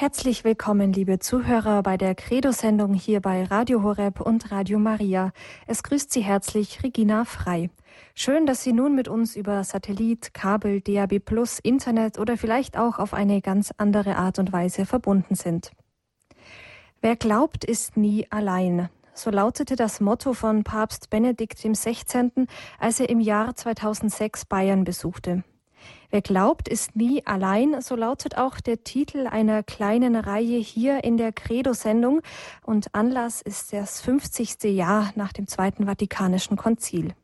Herzlich willkommen, liebe Zuhörer, bei der Credo-Sendung hier bei Radio Horeb und Radio Maria. Es grüßt Sie herzlich Regina Frei. Schön, dass Sie nun mit uns über Satellit, Kabel, DAB+, Internet oder vielleicht auch auf eine ganz andere Art und Weise verbunden sind. Wer glaubt, ist nie allein. So lautete das Motto von Papst Benedikt XVI., als er im Jahr 2006 Bayern besuchte. Wer glaubt, ist nie allein, so lautet auch der Titel einer kleinen Reihe hier in der Credo-Sendung und Anlass ist das 50. Jahr nach dem Zweiten Vatikanischen Konzil.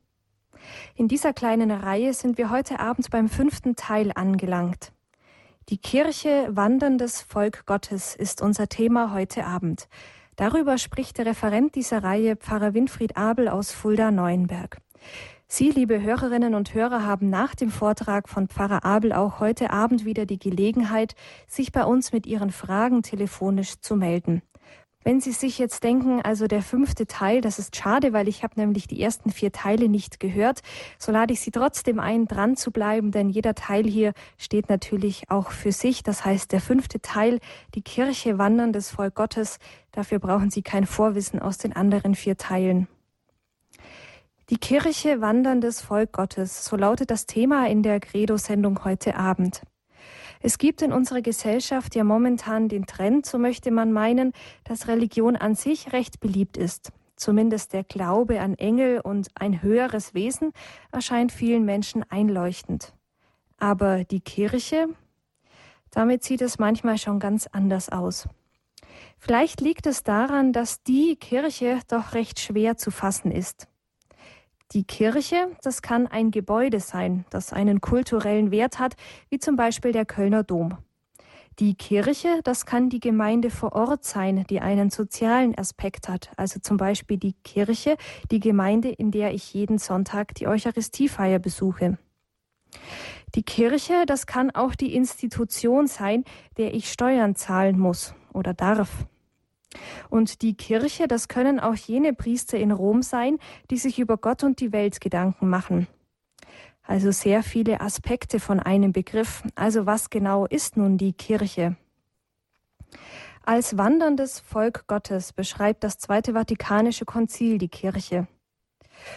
In dieser kleinen Reihe sind wir heute Abend beim fünften Teil angelangt. Die Kirche, wanderndes Volk Gottes ist unser Thema heute Abend. Darüber spricht der Referent dieser Reihe, Pfarrer Winfried Abel aus Fulda-Neuenberg. Sie, liebe Hörerinnen und Hörer, haben nach dem Vortrag von Pfarrer Abel auch heute Abend wieder die Gelegenheit, sich bei uns mit Ihren Fragen telefonisch zu melden. Wenn Sie sich jetzt denken, also der fünfte Teil, das ist schade, weil ich habe nämlich die ersten vier Teile nicht gehört, so lade ich Sie trotzdem ein, dran zu bleiben, denn jeder Teil hier steht natürlich auch für sich. Das heißt, der fünfte Teil, die Kirche wandern des Volk Gottes, dafür brauchen Sie kein Vorwissen aus den anderen vier Teilen. Die Kirche wanderndes Volk Gottes, so lautet das Thema in der Credo-Sendung heute Abend. Es gibt in unserer Gesellschaft ja momentan den Trend, so möchte man meinen, dass Religion an sich recht beliebt ist. Zumindest der Glaube an Engel und ein höheres Wesen erscheint vielen Menschen einleuchtend. Aber die Kirche, damit sieht es manchmal schon ganz anders aus. Vielleicht liegt es daran, dass die Kirche doch recht schwer zu fassen ist. Die Kirche, das kann ein Gebäude sein, das einen kulturellen Wert hat, wie zum Beispiel der Kölner Dom. Die Kirche, das kann die Gemeinde vor Ort sein, die einen sozialen Aspekt hat, also zum Beispiel die Kirche, die Gemeinde, in der ich jeden Sonntag die Eucharistiefeier besuche. Die Kirche, das kann auch die Institution sein, der ich Steuern zahlen muss oder darf. Und die Kirche, das können auch jene Priester in Rom sein, die sich über Gott und die Welt Gedanken machen. Also sehr viele Aspekte von einem Begriff. Also was genau ist nun die Kirche? Als wanderndes Volk Gottes beschreibt das Zweite Vatikanische Konzil die Kirche.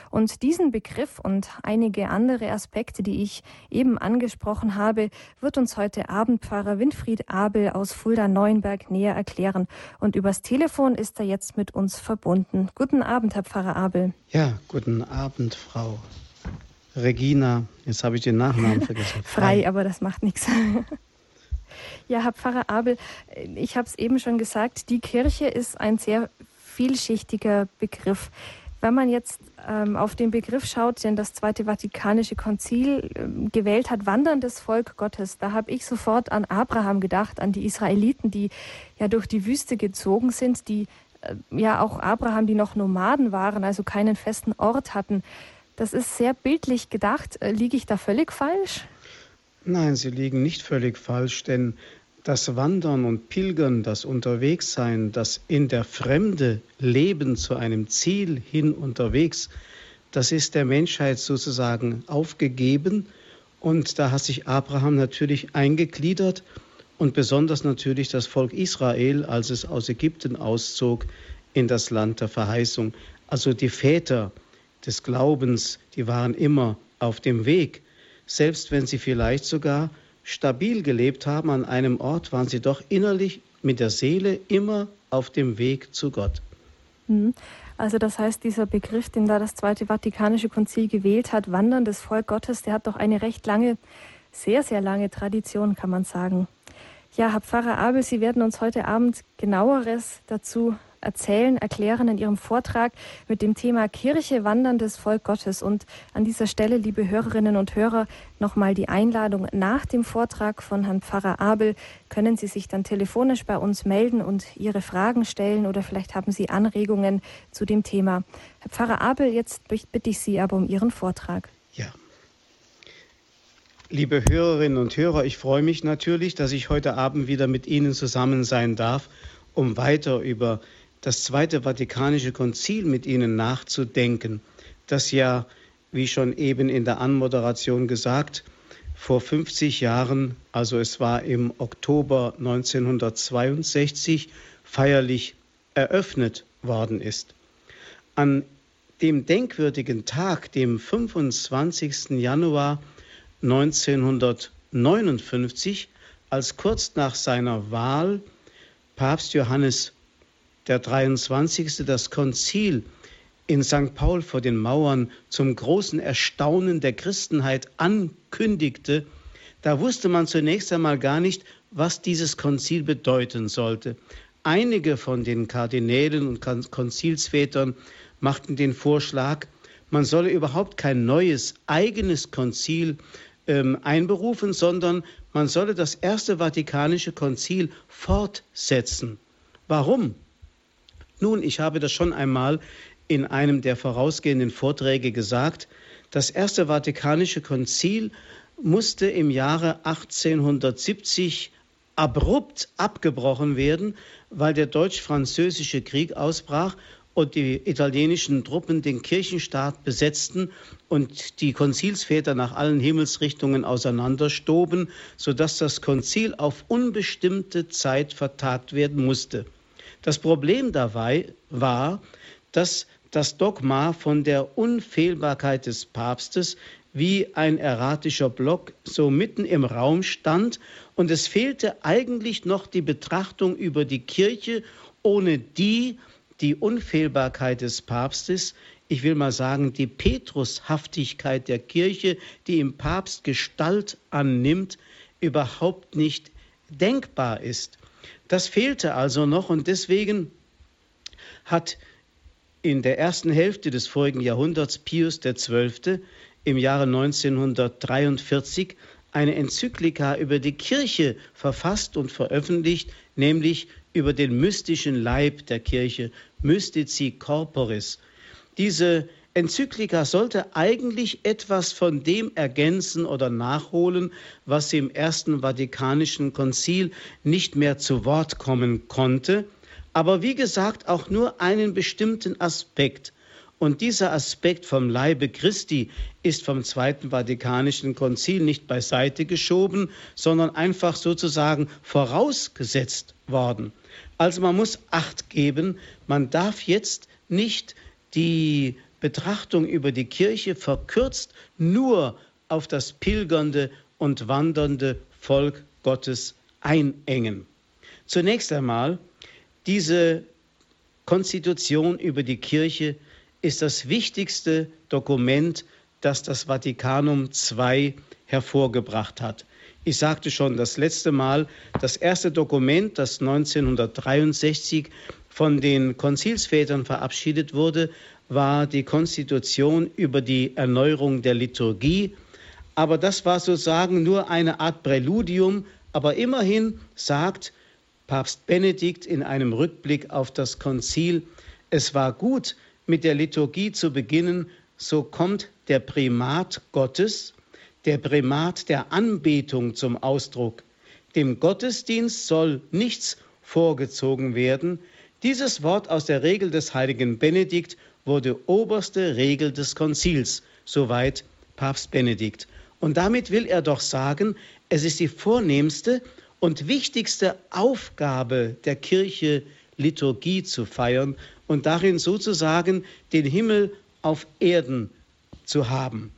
Und diesen Begriff und einige andere Aspekte, die ich eben angesprochen habe, wird uns heute Abend Pfarrer Winfried Abel aus Fulda-Neuenberg näher erklären. Und übers Telefon ist er jetzt mit uns verbunden. Guten Abend, Herr Pfarrer Abel. Ja, guten Abend, Frau Regina. Jetzt habe ich den Nachnamen vergessen. Frei, aber das macht nichts. Ja, Herr Pfarrer Abel, ich habe es eben schon gesagt, die Kirche ist ein sehr vielschichtiger Begriff. Wenn man jetzt ähm, auf den Begriff schaut, den das Zweite Vatikanische Konzil ähm, gewählt hat, wanderndes Volk Gottes, da habe ich sofort an Abraham gedacht, an die Israeliten, die ja durch die Wüste gezogen sind, die äh, ja auch Abraham, die noch Nomaden waren, also keinen festen Ort hatten. Das ist sehr bildlich gedacht. Äh, liege ich da völlig falsch? Nein, Sie liegen nicht völlig falsch, denn das Wandern und Pilgern, das Unterwegssein, das in der Fremde Leben zu einem Ziel hin unterwegs, das ist der Menschheit sozusagen aufgegeben. Und da hat sich Abraham natürlich eingegliedert und besonders natürlich das Volk Israel, als es aus Ägypten auszog in das Land der Verheißung. Also die Väter des Glaubens, die waren immer auf dem Weg, selbst wenn sie vielleicht sogar stabil gelebt haben an einem Ort, waren sie doch innerlich mit der Seele immer auf dem Weg zu Gott. Mhm. Also das heißt, dieser Begriff, den da das Zweite Vatikanische Konzil gewählt hat, wanderndes Volk Gottes, der hat doch eine recht lange, sehr, sehr lange Tradition, kann man sagen. Ja, Herr Pfarrer Abel, Sie werden uns heute Abend genaueres dazu erzählen, erklären in Ihrem Vortrag mit dem Thema Kirche wanderndes Volk Gottes. Und an dieser Stelle, liebe Hörerinnen und Hörer, nochmal die Einladung nach dem Vortrag von Herrn Pfarrer Abel. Können Sie sich dann telefonisch bei uns melden und Ihre Fragen stellen oder vielleicht haben Sie Anregungen zu dem Thema. Herr Pfarrer Abel, jetzt bitte ich Sie aber um Ihren Vortrag. Ja. Liebe Hörerinnen und Hörer, ich freue mich natürlich, dass ich heute Abend wieder mit Ihnen zusammen sein darf, um weiter über das Zweite Vatikanische Konzil mit ihnen nachzudenken, das ja, wie schon eben in der Anmoderation gesagt, vor 50 Jahren, also es war im Oktober 1962, feierlich eröffnet worden ist. An dem denkwürdigen Tag, dem 25. Januar 1959, als kurz nach seiner Wahl Papst Johannes der 23. das Konzil in St. Paul vor den Mauern zum großen Erstaunen der Christenheit ankündigte, da wusste man zunächst einmal gar nicht, was dieses Konzil bedeuten sollte. Einige von den Kardinälen und Konzilsvätern machten den Vorschlag, man solle überhaupt kein neues eigenes Konzil ähm, einberufen, sondern man solle das Erste Vatikanische Konzil fortsetzen. Warum? Nun, ich habe das schon einmal in einem der vorausgehenden Vorträge gesagt. Das Erste Vatikanische Konzil musste im Jahre 1870 abrupt abgebrochen werden, weil der deutsch-französische Krieg ausbrach und die italienischen Truppen den Kirchenstaat besetzten und die Konzilsväter nach allen Himmelsrichtungen auseinanderstoben, sodass das Konzil auf unbestimmte Zeit vertagt werden musste. Das Problem dabei war, dass das Dogma von der Unfehlbarkeit des Papstes wie ein erratischer Block so mitten im Raum stand und es fehlte eigentlich noch die Betrachtung über die Kirche, ohne die die Unfehlbarkeit des Papstes, ich will mal sagen, die Petrushaftigkeit der Kirche, die im Papst Gestalt annimmt, überhaupt nicht denkbar ist. Das fehlte also noch und deswegen hat in der ersten Hälfte des vorigen Jahrhunderts Pius XII. im Jahre 1943 eine Enzyklika über die Kirche verfasst und veröffentlicht, nämlich über den mystischen Leib der Kirche, Mystici Corporis. Diese Enzyklika sollte eigentlich etwas von dem ergänzen oder nachholen, was im Ersten Vatikanischen Konzil nicht mehr zu Wort kommen konnte, aber wie gesagt auch nur einen bestimmten Aspekt. Und dieser Aspekt vom Leibe Christi ist vom Zweiten Vatikanischen Konzil nicht beiseite geschoben, sondern einfach sozusagen vorausgesetzt worden. Also man muss Acht geben, man darf jetzt nicht die Betrachtung über die Kirche verkürzt nur auf das pilgernde und wandernde Volk Gottes einengen. Zunächst einmal, diese Konstitution über die Kirche ist das wichtigste Dokument, das das Vatikanum II hervorgebracht hat. Ich sagte schon das letzte Mal, das erste Dokument, das 1963 von den Konzilsvätern verabschiedet wurde, war die Konstitution über die Erneuerung der Liturgie. Aber das war sozusagen nur eine Art Präludium. Aber immerhin sagt Papst Benedikt in einem Rückblick auf das Konzil, es war gut, mit der Liturgie zu beginnen, so kommt der Primat Gottes, der Primat der Anbetung zum Ausdruck. Dem Gottesdienst soll nichts vorgezogen werden. Dieses Wort aus der Regel des heiligen Benedikt wurde oberste Regel des Konzils, soweit Papst Benedikt. Und damit will er doch sagen, es ist die vornehmste und wichtigste Aufgabe der Kirche, Liturgie zu feiern und darin sozusagen den Himmel auf Erden zu haben.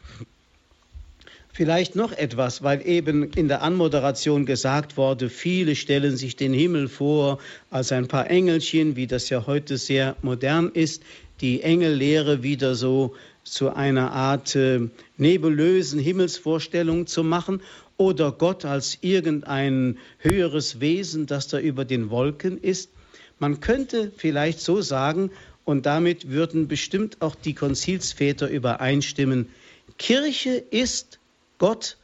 Vielleicht noch etwas, weil eben in der Anmoderation gesagt wurde, viele stellen sich den Himmel vor als ein paar Engelchen, wie das ja heute sehr modern ist, die Engellehre wieder so zu einer Art äh, nebulösen Himmelsvorstellung zu machen oder Gott als irgendein höheres Wesen, das da über den Wolken ist. Man könnte vielleicht so sagen, und damit würden bestimmt auch die Konzilsväter übereinstimmen, Kirche ist Gott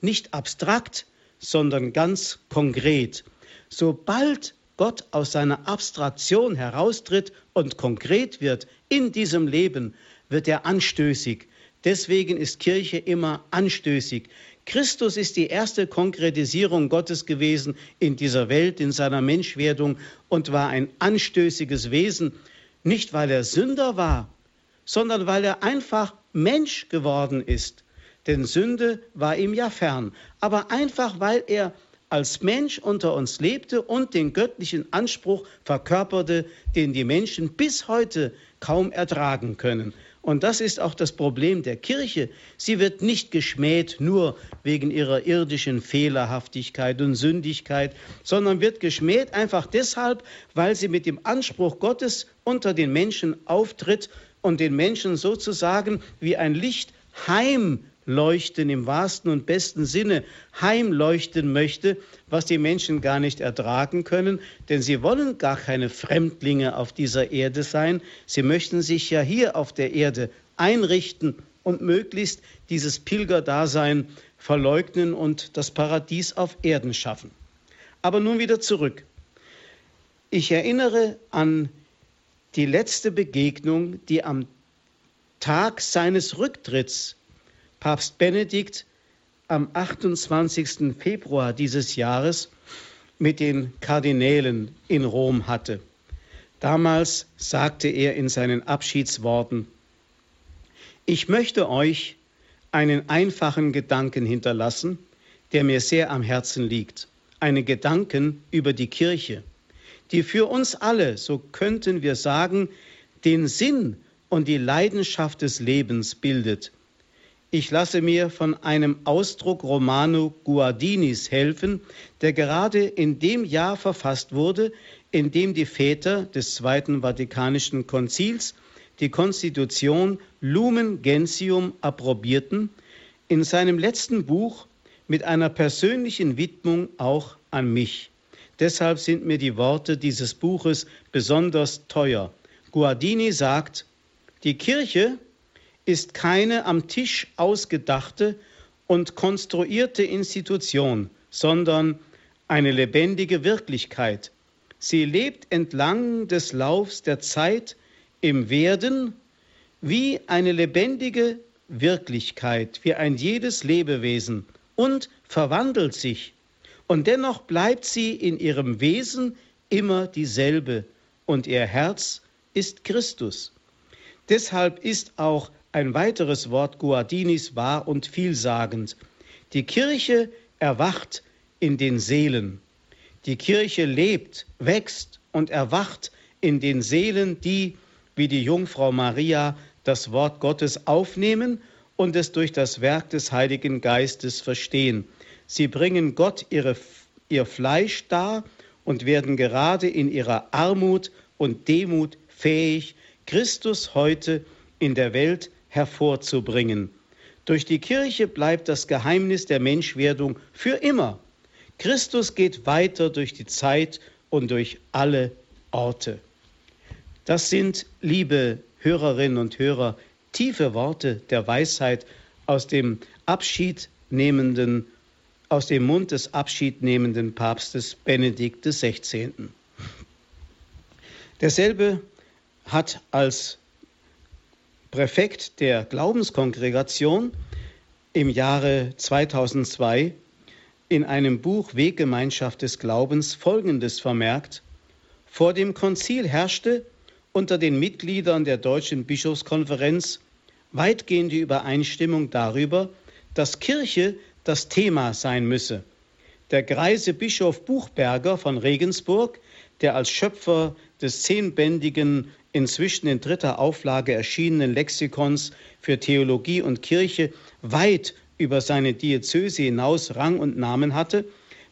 nicht abstrakt, sondern ganz konkret. Sobald Gott aus seiner Abstraktion heraustritt und konkret wird in diesem Leben, wird er anstößig. Deswegen ist Kirche immer anstößig. Christus ist die erste Konkretisierung Gottes gewesen in dieser Welt, in seiner Menschwerdung und war ein anstößiges Wesen, nicht weil er Sünder war, sondern weil er einfach Mensch geworden ist. denn Sünde war ihm ja fern. Aber einfach, weil er als Mensch unter uns lebte und den göttlichen Anspruch verkörperte, den die Menschen bis heute kaum ertragen können. Und das ist auch das Problem der Kirche. Sie wird nicht geschmäht nur wegen ihrer irdischen Fehlerhaftigkeit und Sündigkeit, sondern wird geschmäht einfach deshalb, weil sie mit dem Anspruch Gottes unter den Menschen auftritt und den Menschen sozusagen wie ein Licht heimleuchten im wahrsten und besten Sinne heimleuchten möchte, was die Menschen gar nicht ertragen können, denn sie wollen gar keine Fremdlinge auf dieser Erde sein, sie möchten sich ja hier auf der Erde einrichten und möglichst dieses Pilgerdasein verleugnen und das Paradies auf Erden schaffen. Aber nun wieder zurück. Ich erinnere an die letzte Begegnung, die am Tag seines Rücktritts Papst Benedikt am 28. Februar dieses Jahres mit den Kardinälen in Rom hatte. Damals sagte er in seinen Abschiedsworten, ich möchte euch einen einfachen Gedanken hinterlassen, der mir sehr am Herzen liegt, einen Gedanken über die Kirche die für uns alle, so könnten wir sagen, den Sinn und die Leidenschaft des Lebens bildet. Ich lasse mir von einem Ausdruck Romano Guardinis helfen, der gerade in dem Jahr verfasst wurde, in dem die Väter des Zweiten Vatikanischen Konzils die Konstitution Lumen Gentium approbierten, in seinem letzten Buch mit einer persönlichen Widmung auch an mich. Deshalb sind mir die Worte dieses Buches besonders teuer. Guardini sagt, die Kirche ist keine am Tisch ausgedachte und konstruierte Institution, sondern eine lebendige Wirklichkeit. Sie lebt entlang des Laufs der Zeit im Werden wie eine lebendige Wirklichkeit, wie ein jedes Lebewesen und verwandelt sich und dennoch bleibt sie in ihrem Wesen immer dieselbe und ihr Herz ist Christus. Deshalb ist auch ein weiteres Wort Guardinis wahr und vielsagend. Die Kirche erwacht in den Seelen. Die Kirche lebt, wächst und erwacht in den Seelen, die, wie die Jungfrau Maria, das Wort Gottes aufnehmen und es durch das Werk des Heiligen Geistes verstehen. Sie bringen Gott ihre, ihr Fleisch dar und werden gerade in ihrer Armut und Demut fähig, Christus heute in der Welt hervorzubringen. Durch die Kirche bleibt das Geheimnis der Menschwerdung für immer. Christus geht weiter durch die Zeit und durch alle Orte. Das sind, liebe Hörerinnen und Hörer, tiefe Worte der Weisheit aus dem abschiednehmenden aus dem Mund des abschiednehmenden Papstes Benedikt XVI. Derselbe hat als Präfekt der Glaubenskongregation im Jahre 2002 in einem Buch Weggemeinschaft des Glaubens Folgendes vermerkt. Vor dem Konzil herrschte unter den Mitgliedern der Deutschen Bischofskonferenz weitgehende Übereinstimmung darüber, dass Kirche das Thema sein müsse. Der greise Bischof Buchberger von Regensburg, der als Schöpfer des zehnbändigen, inzwischen in dritter Auflage erschienenen Lexikons für Theologie und Kirche weit über seine Diözese hinaus Rang und Namen hatte,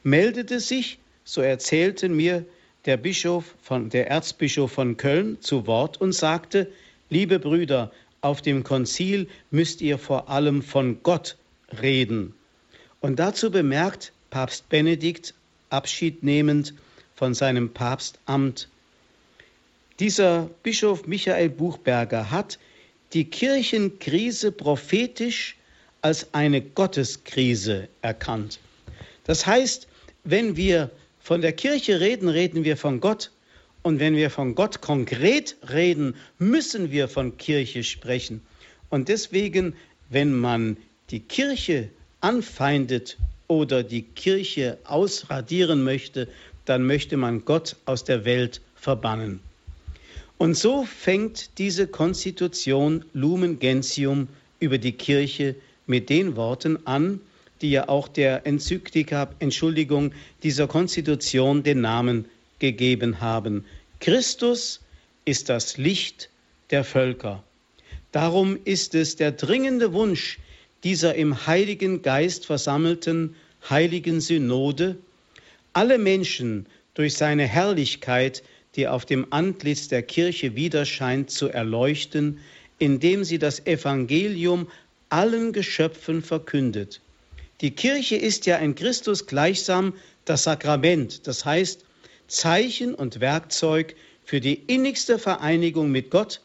meldete sich, so erzählten mir der Bischof von, der Erzbischof von Köln zu Wort und sagte, liebe Brüder, auf dem Konzil müsst ihr vor allem von Gott reden. Und dazu bemerkt Papst Benedikt, Abschied nehmend von seinem Papstamt, dieser Bischof Michael Buchberger hat die Kirchenkrise prophetisch als eine Gotteskrise erkannt. Das heißt, wenn wir von der Kirche reden, reden wir von Gott. Und wenn wir von Gott konkret reden, müssen wir von Kirche sprechen. Und deswegen, wenn man die Kirche anfeindet oder die Kirche ausradieren möchte, dann möchte man Gott aus der Welt verbannen. Und so fängt diese Konstitution Lumen Gentium über die Kirche mit den Worten an, die ja auch der Enzyklika, Entschuldigung, dieser Konstitution den Namen gegeben haben. Christus ist das Licht der Völker. Darum ist es der dringende Wunsch dieser im Heiligen Geist versammelten heiligen Synode, alle Menschen durch seine Herrlichkeit, die auf dem Antlitz der Kirche widerscheint, zu erleuchten, indem sie das Evangelium allen Geschöpfen verkündet. Die Kirche ist ja in Christus gleichsam das Sakrament, das heißt Zeichen und Werkzeug für die innigste Vereinigung mit Gott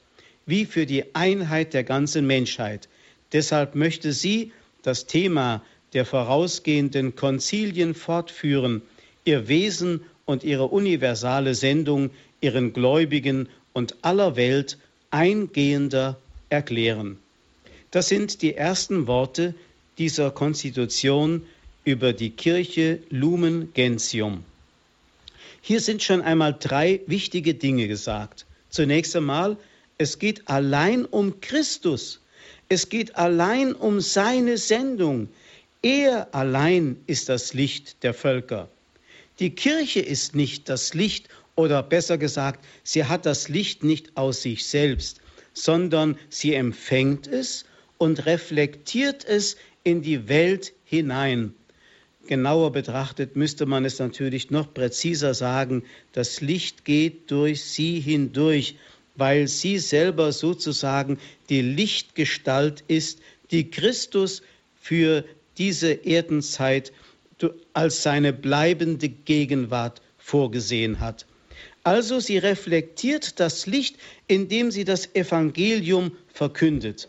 wie für die Einheit der ganzen Menschheit. Deshalb möchte sie das Thema der vorausgehenden Konzilien fortführen, ihr Wesen und ihre universale Sendung ihren Gläubigen und aller Welt eingehender erklären. Das sind die ersten Worte dieser Konstitution über die Kirche Lumen Gentium. Hier sind schon einmal drei wichtige Dinge gesagt. Zunächst einmal, es geht allein um Christus. Es geht allein um seine Sendung. Er allein ist das Licht der Völker. Die Kirche ist nicht das Licht oder besser gesagt, sie hat das Licht nicht aus sich selbst, sondern sie empfängt es und reflektiert es in die Welt hinein. Genauer betrachtet müsste man es natürlich noch präziser sagen, das Licht geht durch sie hindurch, weil sie selber sozusagen die Lichtgestalt ist, die Christus für diese Erdenzeit als seine bleibende Gegenwart vorgesehen hat. Also sie reflektiert das Licht, indem sie das Evangelium verkündet.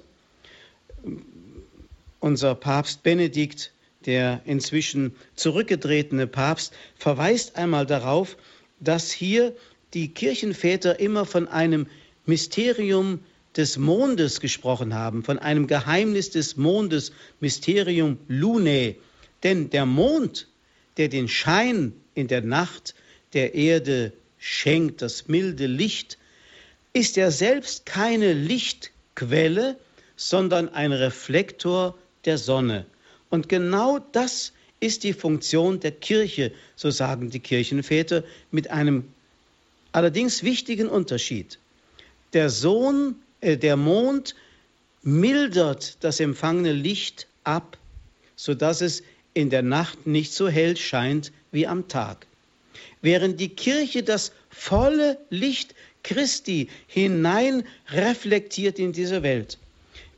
Unser Papst Benedikt, der inzwischen zurückgetretene Papst, verweist einmal darauf, dass hier die Kirchenväter immer von einem Mysterium des Mondes gesprochen haben, von einem Geheimnis des Mondes, Mysterium Lunae. Denn der Mond, der den Schein in der Nacht der Erde schenkt, das milde Licht, ist ja selbst keine Lichtquelle, sondern ein Reflektor der Sonne. Und genau das ist die Funktion der Kirche, so sagen die Kirchenväter, mit einem allerdings wichtigen Unterschied. Der Sohn, äh, der Mond mildert das empfangene Licht ab, sodass es in der Nacht nicht so hell scheint wie am Tag. Während die Kirche das volle Licht Christi hinein reflektiert in diese Welt.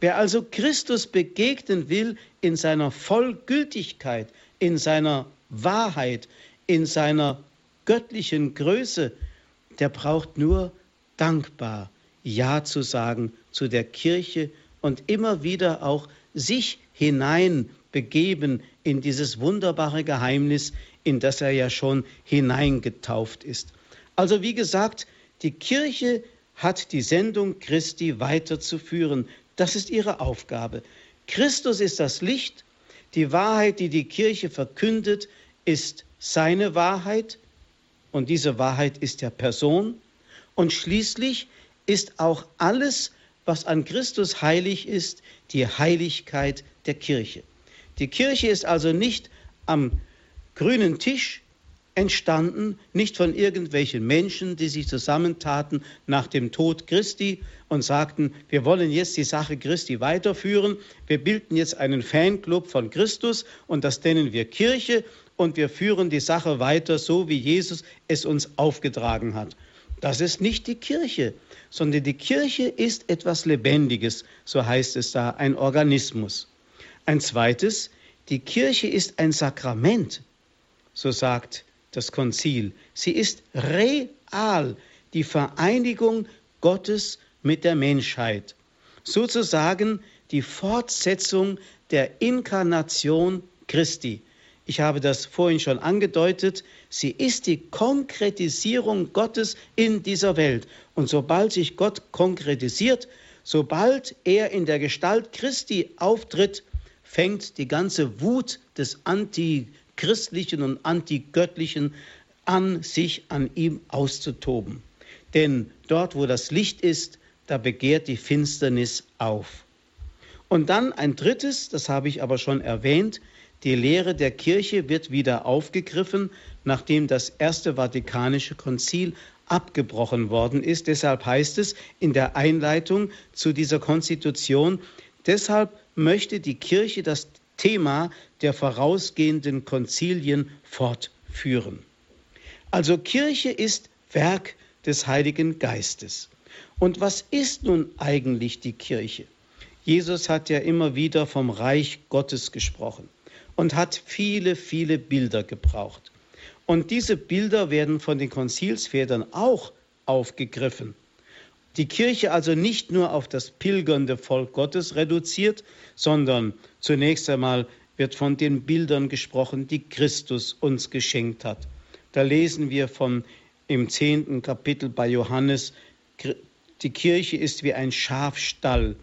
Wer also Christus begegnen will in seiner Vollgültigkeit, in seiner Wahrheit, in seiner göttlichen Größe, der braucht nur dankbar Ja zu sagen zu der Kirche und immer wieder auch sich hinein begeben in dieses wunderbare Geheimnis, in das er ja schon hineingetauft ist. Also wie gesagt, die Kirche hat die Sendung Christi weiterzuführen. Das ist ihre Aufgabe. Christus ist das Licht. Die Wahrheit, die die Kirche verkündet, ist seine Wahrheit. Und diese Wahrheit ist der Person. Und schließlich ist auch alles, was an Christus heilig ist, die Heiligkeit der Kirche. Die Kirche ist also nicht am grünen Tisch entstanden, nicht von irgendwelchen Menschen, die sich zusammentaten nach dem Tod Christi und sagten, wir wollen jetzt die Sache Christi weiterführen, wir bilden jetzt einen Fanclub von Christus und das nennen wir Kirche und wir führen die Sache weiter so, wie Jesus es uns aufgetragen hat. Das ist nicht die Kirche, sondern die Kirche ist etwas Lebendiges, so heißt es da, ein Organismus. Ein zweites, die Kirche ist ein Sakrament, so sagt das Konzil. Sie ist real, die Vereinigung Gottes mit der Menschheit. Sozusagen die Fortsetzung der Inkarnation Christi. Ich habe das vorhin schon angedeutet. Sie ist die Konkretisierung Gottes in dieser Welt. Und sobald sich Gott konkretisiert, sobald er in der Gestalt Christi auftritt, fängt die ganze Wut des Antichristlichen und Antigöttlichen an, sich an ihm auszutoben. Denn dort, wo das Licht ist, da begehrt die Finsternis auf. Und dann ein drittes, das habe ich aber schon erwähnt, die Lehre der Kirche wird wieder aufgegriffen, nachdem das Erste Vatikanische Konzil abgebrochen worden ist. Deshalb heißt es in der Einleitung zu dieser Konstitution, deshalb möchte die Kirche das Thema der vorausgehenden Konzilien fortführen. Also Kirche ist Werk des Heiligen Geistes. Und was ist nun eigentlich die Kirche? Jesus hat ja immer wieder vom Reich Gottes gesprochen und hat viele, viele Bilder gebraucht. Und diese Bilder werden von den Konzilsvätern auch aufgegriffen. Die Kirche also nicht nur auf das pilgernde Volk Gottes reduziert, sondern zunächst einmal wird von den Bildern gesprochen, die Christus uns geschenkt hat. Da lesen wir von im zehnten Kapitel bei Johannes, die Kirche ist wie ein Schafstall.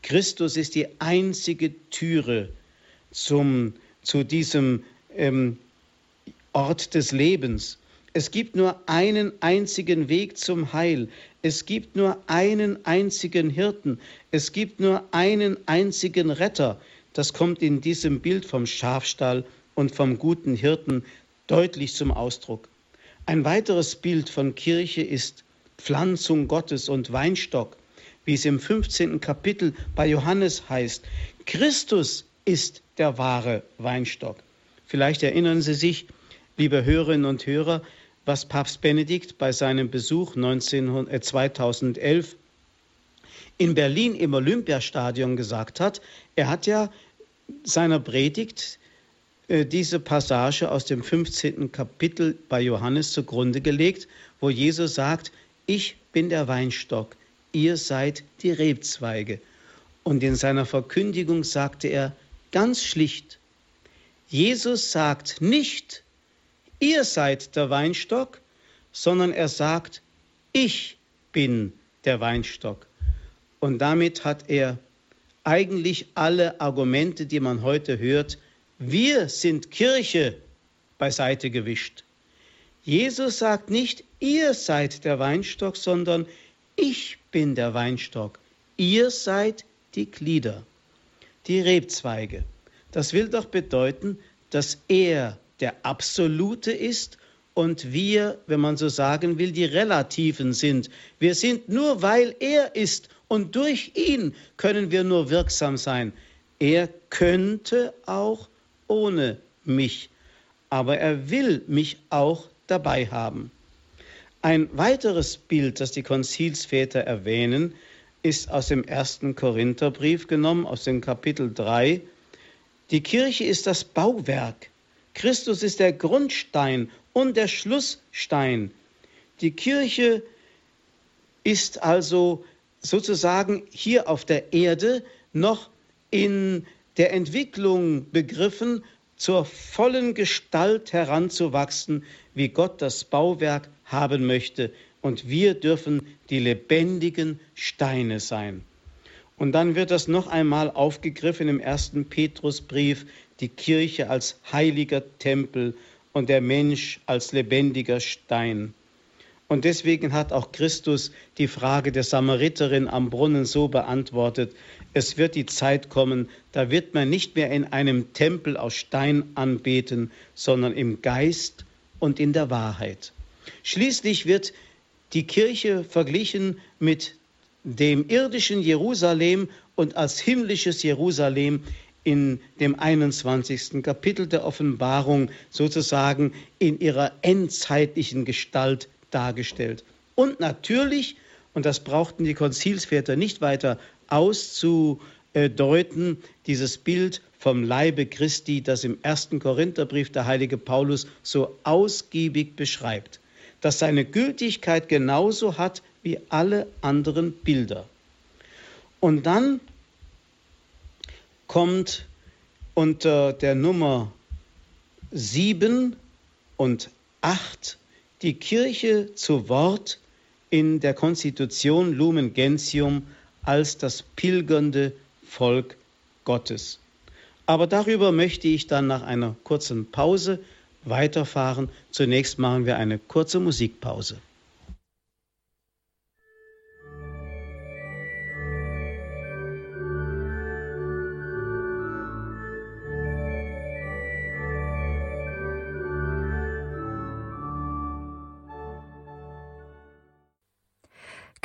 Christus ist die einzige Türe zum zu diesem ähm, Ort des Lebens. Es gibt nur einen einzigen Weg zum Heil. Es gibt nur einen einzigen Hirten. Es gibt nur einen einzigen Retter. Das kommt in diesem Bild vom Schafstall und vom guten Hirten deutlich zum Ausdruck. Ein weiteres Bild von Kirche ist Pflanzung Gottes und Weinstock, wie es im 15. Kapitel bei Johannes heißt. Christus ist der wahre Weinstock. Vielleicht erinnern Sie sich, liebe Hörerinnen und Hörer, was Papst Benedikt bei seinem Besuch 19, äh, 2011 in Berlin im Olympiastadion gesagt hat. Er hat ja seiner Predigt äh, diese Passage aus dem 15. Kapitel bei Johannes zugrunde gelegt, wo Jesus sagt, ich bin der Weinstock, ihr seid die Rebzweige. Und in seiner Verkündigung sagte er, Ganz schlicht. Jesus sagt nicht, ihr seid der Weinstock, sondern er sagt, ich bin der Weinstock. Und damit hat er eigentlich alle Argumente, die man heute hört, wir sind Kirche, beiseite gewischt. Jesus sagt nicht, ihr seid der Weinstock, sondern ich bin der Weinstock. Ihr seid die Glieder die Rebzweige. Das will doch bedeuten, dass er der Absolute ist und wir, wenn man so sagen will, die Relativen sind. Wir sind nur, weil er ist und durch ihn können wir nur wirksam sein. Er könnte auch ohne mich, aber er will mich auch dabei haben. Ein weiteres Bild, das die Konzilsväter erwähnen, ist aus dem ersten Korintherbrief genommen, aus dem Kapitel 3. Die Kirche ist das Bauwerk. Christus ist der Grundstein und der Schlussstein. Die Kirche ist also sozusagen hier auf der Erde noch in der Entwicklung begriffen, zur vollen Gestalt heranzuwachsen, wie Gott das Bauwerk haben möchte und wir dürfen die lebendigen Steine sein. Und dann wird das noch einmal aufgegriffen im ersten Petrusbrief, die Kirche als heiliger Tempel und der Mensch als lebendiger Stein. Und deswegen hat auch Christus die Frage der Samariterin am Brunnen so beantwortet, es wird die Zeit kommen, da wird man nicht mehr in einem Tempel aus Stein anbeten, sondern im Geist und in der Wahrheit. Schließlich wird die Kirche verglichen mit dem irdischen Jerusalem und als himmlisches Jerusalem in dem 21. Kapitel der Offenbarung sozusagen in ihrer endzeitlichen Gestalt dargestellt. Und natürlich, und das brauchten die Konzilsväter nicht weiter auszudeuten, dieses Bild vom Leibe Christi, das im ersten Korintherbrief der heilige Paulus so ausgiebig beschreibt das seine Gültigkeit genauso hat wie alle anderen Bilder. Und dann kommt unter der Nummer 7 und 8 die Kirche zu Wort in der Konstitution Lumen Gentium als das pilgernde Volk Gottes. Aber darüber möchte ich dann nach einer kurzen Pause weiterfahren. Zunächst machen wir eine kurze Musikpause.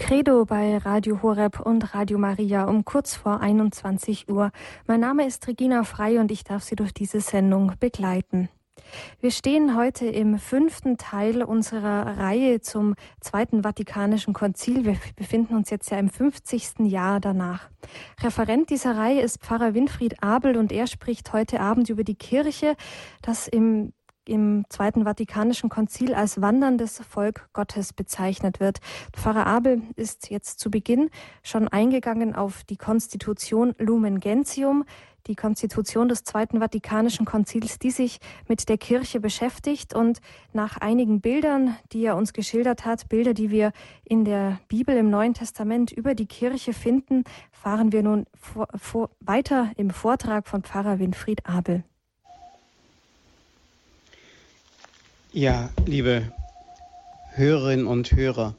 Credo bei Radio Horeb und Radio Maria um kurz vor 21 Uhr. Mein Name ist Regina Frei und ich darf Sie durch diese Sendung begleiten. Wir stehen heute im fünften Teil unserer Reihe zum Zweiten Vatikanischen Konzil. Wir befinden uns jetzt ja im 50. Jahr danach. Referent dieser Reihe ist Pfarrer Winfried Abel und er spricht heute Abend über die Kirche, das im im Zweiten Vatikanischen Konzil als wanderndes Volk Gottes bezeichnet wird. Pfarrer Abel ist jetzt zu Beginn schon eingegangen auf die Konstitution Lumen Gentium, die Konstitution des Zweiten Vatikanischen Konzils, die sich mit der Kirche beschäftigt und nach einigen Bildern, die er uns geschildert hat, Bilder, die wir in der Bibel im Neuen Testament über die Kirche finden, fahren wir nun vor, vor, weiter im Vortrag von Pfarrer Winfried Abel. Ja, liebe Hörerinnen und Hörer,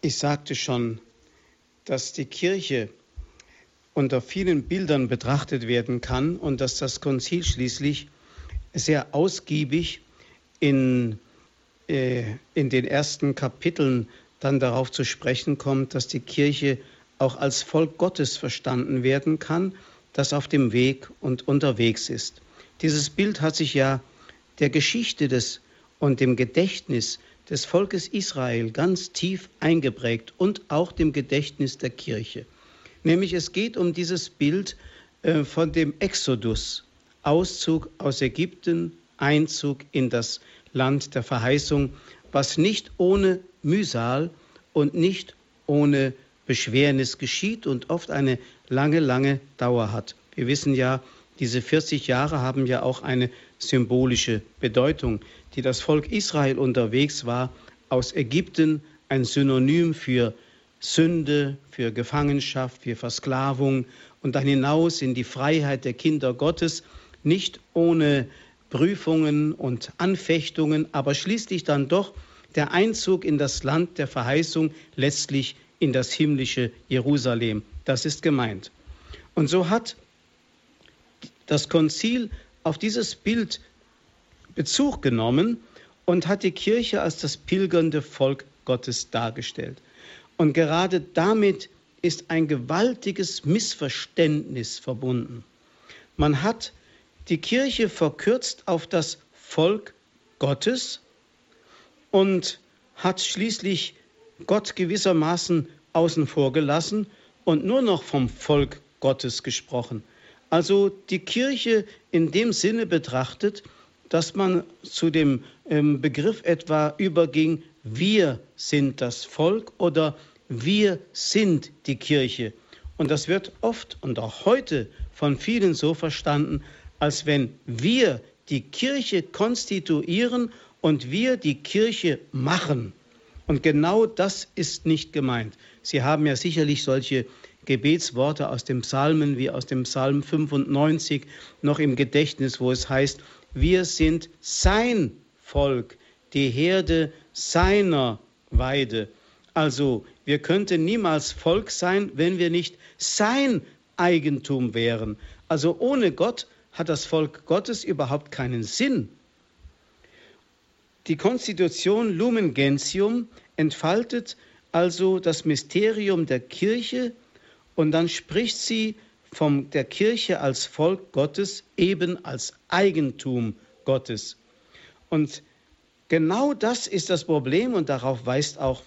ich sagte schon, dass die Kirche unter vielen Bildern betrachtet werden kann und dass das Konzil schließlich sehr ausgiebig in, äh, in den ersten Kapiteln dann darauf zu sprechen kommt, dass die Kirche auch als Volk Gottes verstanden werden kann, das auf dem Weg und unterwegs ist. Dieses Bild hat sich ja der Geschichte des und dem Gedächtnis des Volkes Israel ganz tief eingeprägt und auch dem Gedächtnis der Kirche. Nämlich es geht um dieses Bild äh, von dem Exodus, Auszug aus Ägypten, Einzug in das Land der Verheißung, was nicht ohne Mühsal und nicht ohne Beschwernis geschieht und oft eine lange, lange Dauer hat. Wir wissen ja, diese 40 Jahre haben ja auch eine symbolische Bedeutung, die das Volk Israel unterwegs war, aus Ägypten ein Synonym für Sünde, für Gefangenschaft, für Versklavung und dann hinaus in die Freiheit der Kinder Gottes, nicht ohne Prüfungen und Anfechtungen, aber schließlich dann doch der Einzug in das Land der Verheißung, letztlich in das himmlische Jerusalem. Das ist gemeint. Und so hat das Konzil auf dieses Bild Bezug genommen und hat die Kirche als das pilgernde Volk Gottes dargestellt. Und gerade damit ist ein gewaltiges Missverständnis verbunden. Man hat die Kirche verkürzt auf das Volk Gottes und hat schließlich Gott gewissermaßen außen vor gelassen und nur noch vom Volk Gottes gesprochen. Also die Kirche in dem Sinne betrachtet, dass man zu dem ähm, Begriff etwa überging, wir sind das Volk oder wir sind die Kirche. Und das wird oft und auch heute von vielen so verstanden, als wenn wir die Kirche konstituieren und wir die Kirche machen. Und genau das ist nicht gemeint. Sie haben ja sicherlich solche Gebetsworte aus dem Psalmen wie aus dem Psalm 95 noch im Gedächtnis, wo es heißt, wir sind sein Volk, die Herde seiner Weide. Also wir könnten niemals Volk sein, wenn wir nicht sein Eigentum wären. Also ohne Gott hat das Volk Gottes überhaupt keinen Sinn. Die Konstitution Lumen Gentium entfaltet also das Mysterium der Kirche und dann spricht sie von der Kirche als Volk Gottes, eben als Eigentum Gottes. Und genau das ist das Problem und darauf weist auch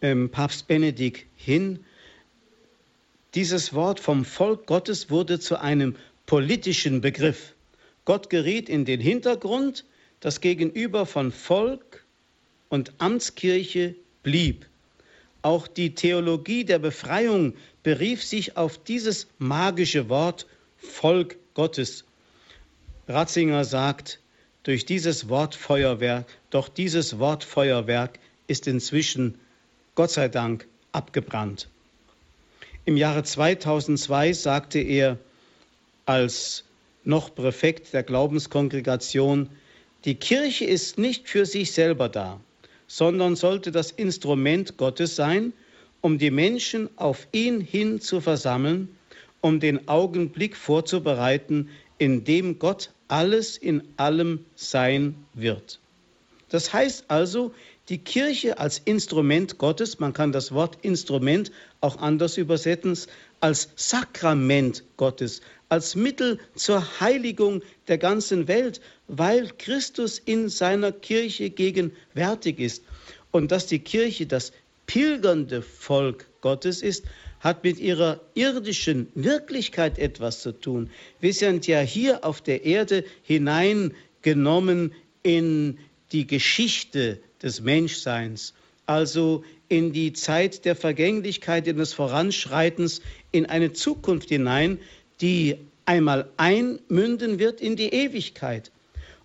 ähm, Papst Benedikt hin. Dieses Wort vom Volk Gottes wurde zu einem politischen Begriff. Gott geriet in den Hintergrund, das Gegenüber von Volk und Amtskirche blieb. Auch die Theologie der Befreiung berief sich auf dieses magische Wort Volk Gottes. Ratzinger sagt, durch dieses Wort Feuerwerk, doch dieses Wort Feuerwerk ist inzwischen, Gott sei Dank, abgebrannt. Im Jahre 2002 sagte er als noch Präfekt der Glaubenskongregation, die Kirche ist nicht für sich selber da sondern sollte das Instrument Gottes sein, um die Menschen auf ihn hin zu versammeln, um den Augenblick vorzubereiten, in dem Gott alles in allem sein wird. Das heißt also, die Kirche als Instrument Gottes, man kann das Wort Instrument auch anders übersetzen, als Sakrament Gottes, als Mittel zur Heiligung der ganzen Welt, weil Christus in seiner Kirche gegenwärtig ist. Und dass die Kirche das pilgernde Volk Gottes ist, hat mit ihrer irdischen Wirklichkeit etwas zu tun. Wir sind ja hier auf der Erde hineingenommen in die Geschichte des Menschseins, also in die Zeit der Vergänglichkeit, in des Voranschreitens, in eine Zukunft hinein, die einmal einmünden wird in die Ewigkeit.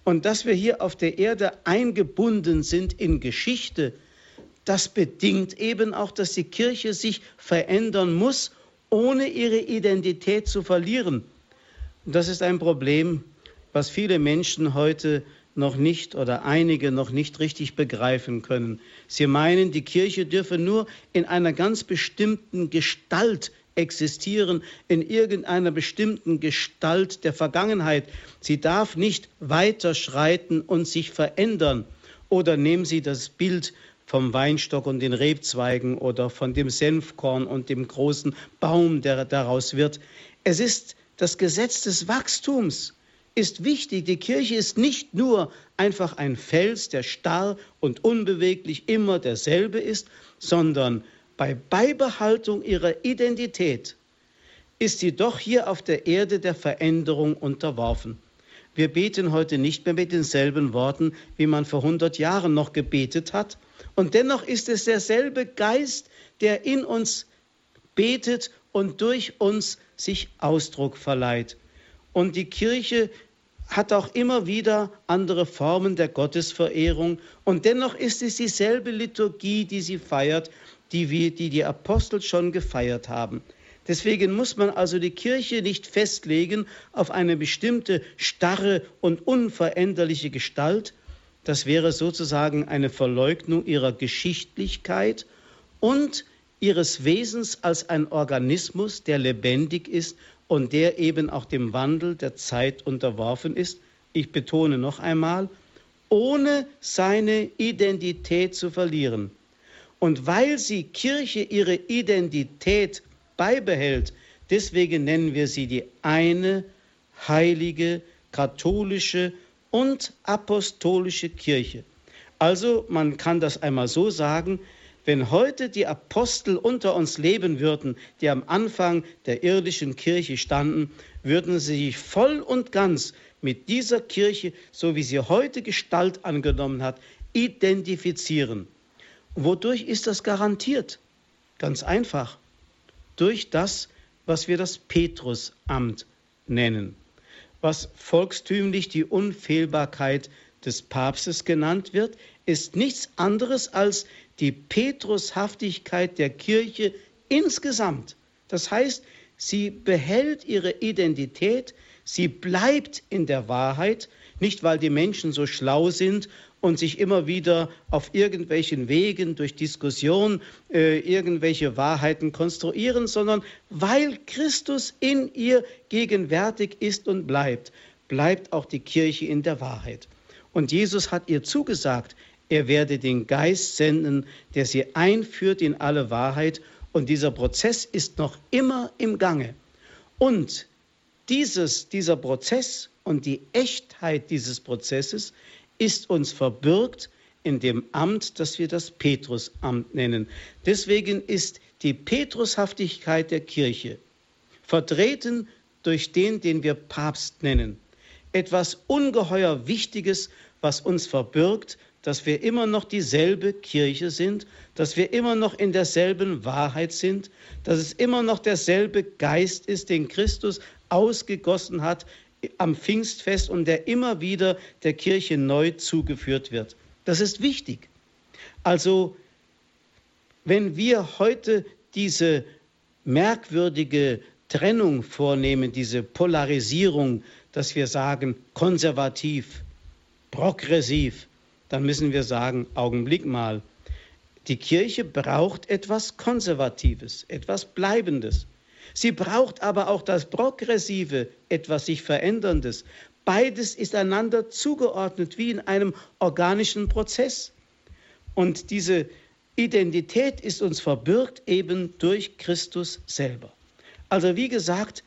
Und dass wir hier auf der Erde eingebunden sind in Geschichte, das bedingt eben auch, dass die Kirche sich verändern muss, ohne ihre Identität zu verlieren. Und das ist ein Problem, was viele Menschen heute noch nicht oder einige noch nicht richtig begreifen können. Sie meinen, die Kirche dürfe nur in einer ganz bestimmten Gestalt existieren, in irgendeiner bestimmten Gestalt der Vergangenheit. Sie darf nicht weiterschreiten und sich verändern. Oder nehmen Sie das Bild vom Weinstock und den Rebzweigen oder von dem Senfkorn und dem großen Baum, der daraus wird. Es ist das Gesetz des Wachstums ist wichtig. Die Kirche ist nicht nur einfach ein Fels, der starr und unbeweglich immer derselbe ist, sondern bei Beibehaltung ihrer Identität ist sie doch hier auf der Erde der Veränderung unterworfen. Wir beten heute nicht mehr mit denselben Worten, wie man vor 100 Jahren noch gebetet hat. Und dennoch ist es derselbe Geist, der in uns betet und durch uns sich Ausdruck verleiht. Und die Kirche hat auch immer wieder andere Formen der Gottesverehrung und dennoch ist es dieselbe Liturgie, die sie feiert, die wir, die, die Apostel schon gefeiert haben. Deswegen muss man also die Kirche nicht festlegen auf eine bestimmte starre und unveränderliche Gestalt. Das wäre sozusagen eine Verleugnung ihrer Geschichtlichkeit und ihres Wesens als ein Organismus, der lebendig ist und der eben auch dem Wandel der Zeit unterworfen ist. Ich betone noch einmal, ohne seine Identität zu verlieren. Und weil sie Kirche ihre Identität beibehält, deswegen nennen wir sie die eine heilige, katholische und apostolische Kirche. Also man kann das einmal so sagen, wenn heute die Apostel unter uns leben würden, die am Anfang der irdischen Kirche standen, würden sie sich voll und ganz mit dieser Kirche, so wie sie heute Gestalt angenommen hat, identifizieren. Wodurch ist das garantiert? Ganz einfach. Durch das, was wir das Petrusamt nennen, was volkstümlich die Unfehlbarkeit des Papstes genannt wird, ist nichts anderes als die Petrushaftigkeit der Kirche insgesamt. Das heißt, sie behält ihre Identität, sie bleibt in der Wahrheit, nicht weil die Menschen so schlau sind und sich immer wieder auf irgendwelchen Wegen durch Diskussion äh, irgendwelche Wahrheiten konstruieren, sondern weil Christus in ihr gegenwärtig ist und bleibt, bleibt auch die Kirche in der Wahrheit. Und Jesus hat ihr zugesagt, er werde den Geist senden, der sie einführt in alle Wahrheit. Und dieser Prozess ist noch immer im Gange. Und dieses, dieser Prozess und die Echtheit dieses Prozesses ist uns verbürgt in dem Amt, das wir das Petrusamt nennen. Deswegen ist die Petrushaftigkeit der Kirche vertreten durch den, den wir Papst nennen, etwas ungeheuer Wichtiges, was uns verbirgt, dass wir immer noch dieselbe Kirche sind, dass wir immer noch in derselben Wahrheit sind, dass es immer noch derselbe Geist ist, den Christus ausgegossen hat am Pfingstfest und der immer wieder der Kirche neu zugeführt wird. Das ist wichtig. Also, wenn wir heute diese merkwürdige Trennung vornehmen, diese Polarisierung, dass wir sagen konservativ, progressiv, dann müssen wir sagen, Augenblick mal, die Kirche braucht etwas Konservatives, etwas Bleibendes. Sie braucht aber auch das Progressive, etwas sich Veränderndes. Beides ist einander zugeordnet wie in einem organischen Prozess. Und diese Identität ist uns verbürgt eben durch Christus selber. Also wie gesagt,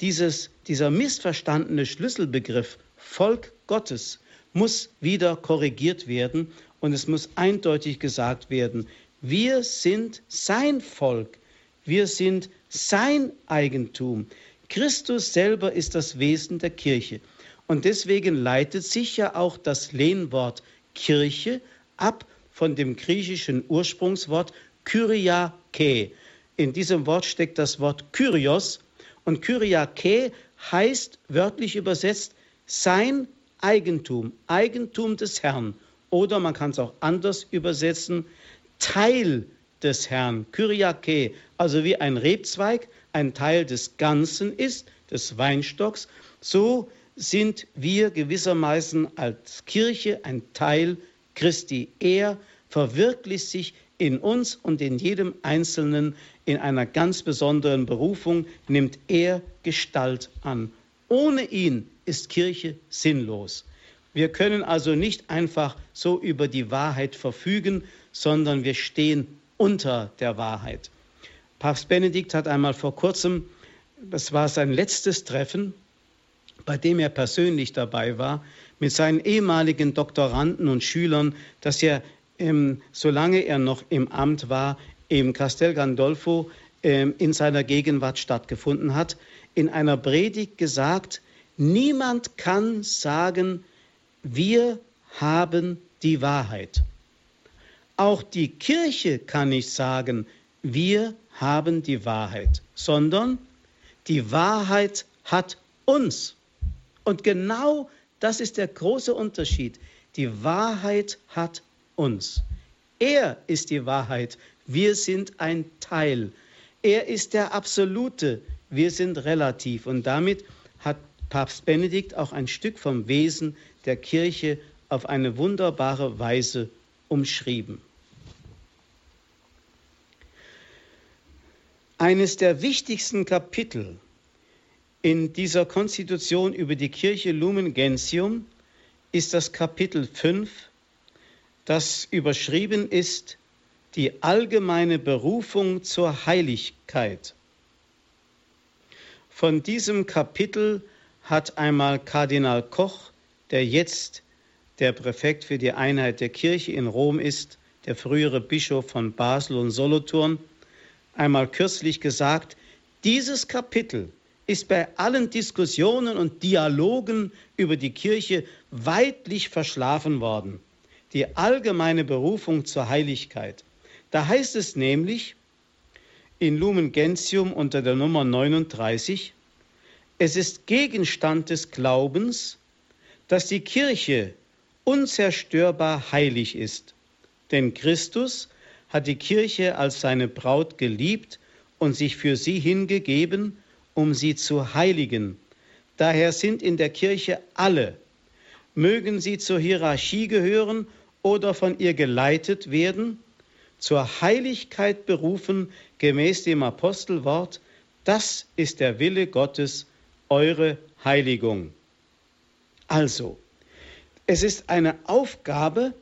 dieses, dieser missverstandene Schlüsselbegriff Volk Gottes muss wieder korrigiert werden und es muss eindeutig gesagt werden, wir sind sein Volk, wir sind sein Eigentum. Christus selber ist das Wesen der Kirche. Und deswegen leitet sich ja auch das Lehnwort Kirche ab von dem griechischen Ursprungswort Kyriake. In diesem Wort steckt das Wort Kyrios und Kyriake heißt wörtlich übersetzt sein Eigentum, Eigentum des Herrn. Oder man kann es auch anders übersetzen, Teil des Herrn, Kyriake, also wie ein Rebzweig ein Teil des Ganzen ist, des Weinstocks, so sind wir gewissermaßen als Kirche ein Teil Christi. Er verwirklicht sich in uns und in jedem Einzelnen in einer ganz besonderen Berufung, nimmt er Gestalt an. Ohne ihn ist Kirche sinnlos. Wir können also nicht einfach so über die Wahrheit verfügen, sondern wir stehen unter der Wahrheit. Papst Benedikt hat einmal vor kurzem, das war sein letztes Treffen, bei dem er persönlich dabei war, mit seinen ehemaligen Doktoranden und Schülern, dass er, ähm, solange er noch im Amt war, im Castel Gandolfo ähm, in seiner Gegenwart stattgefunden hat, in einer Predigt gesagt, niemand kann sagen, wir haben die Wahrheit. Auch die Kirche kann nicht sagen, wir haben die Wahrheit, sondern die Wahrheit hat uns. Und genau das ist der große Unterschied. Die Wahrheit hat uns. Er ist die Wahrheit. Wir sind ein Teil. Er ist der Absolute. Wir sind relativ. Und damit hat Papst Benedikt auch ein Stück vom Wesen der Kirche auf eine wunderbare Weise umschrieben. Eines der wichtigsten Kapitel in dieser Konstitution über die Kirche Lumen Gentium ist das Kapitel 5, das überschrieben ist die allgemeine Berufung zur Heiligkeit. Von diesem Kapitel hat einmal Kardinal Koch, der jetzt der Präfekt für die Einheit der Kirche in Rom ist, der frühere Bischof von Basel und Solothurn, einmal kürzlich gesagt, dieses Kapitel ist bei allen Diskussionen und Dialogen über die Kirche weitlich verschlafen worden. Die allgemeine Berufung zur Heiligkeit. Da heißt es nämlich in Lumen Gentium unter der Nummer 39, es ist Gegenstand des Glaubens, dass die Kirche unzerstörbar heilig ist. Denn Christus hat die Kirche als seine Braut geliebt und sich für sie hingegeben, um sie zu heiligen. Daher sind in der Kirche alle, mögen sie zur Hierarchie gehören oder von ihr geleitet werden, zur Heiligkeit berufen gemäß dem Apostelwort, das ist der Wille Gottes, eure Heiligung. Also, es ist eine Aufgabe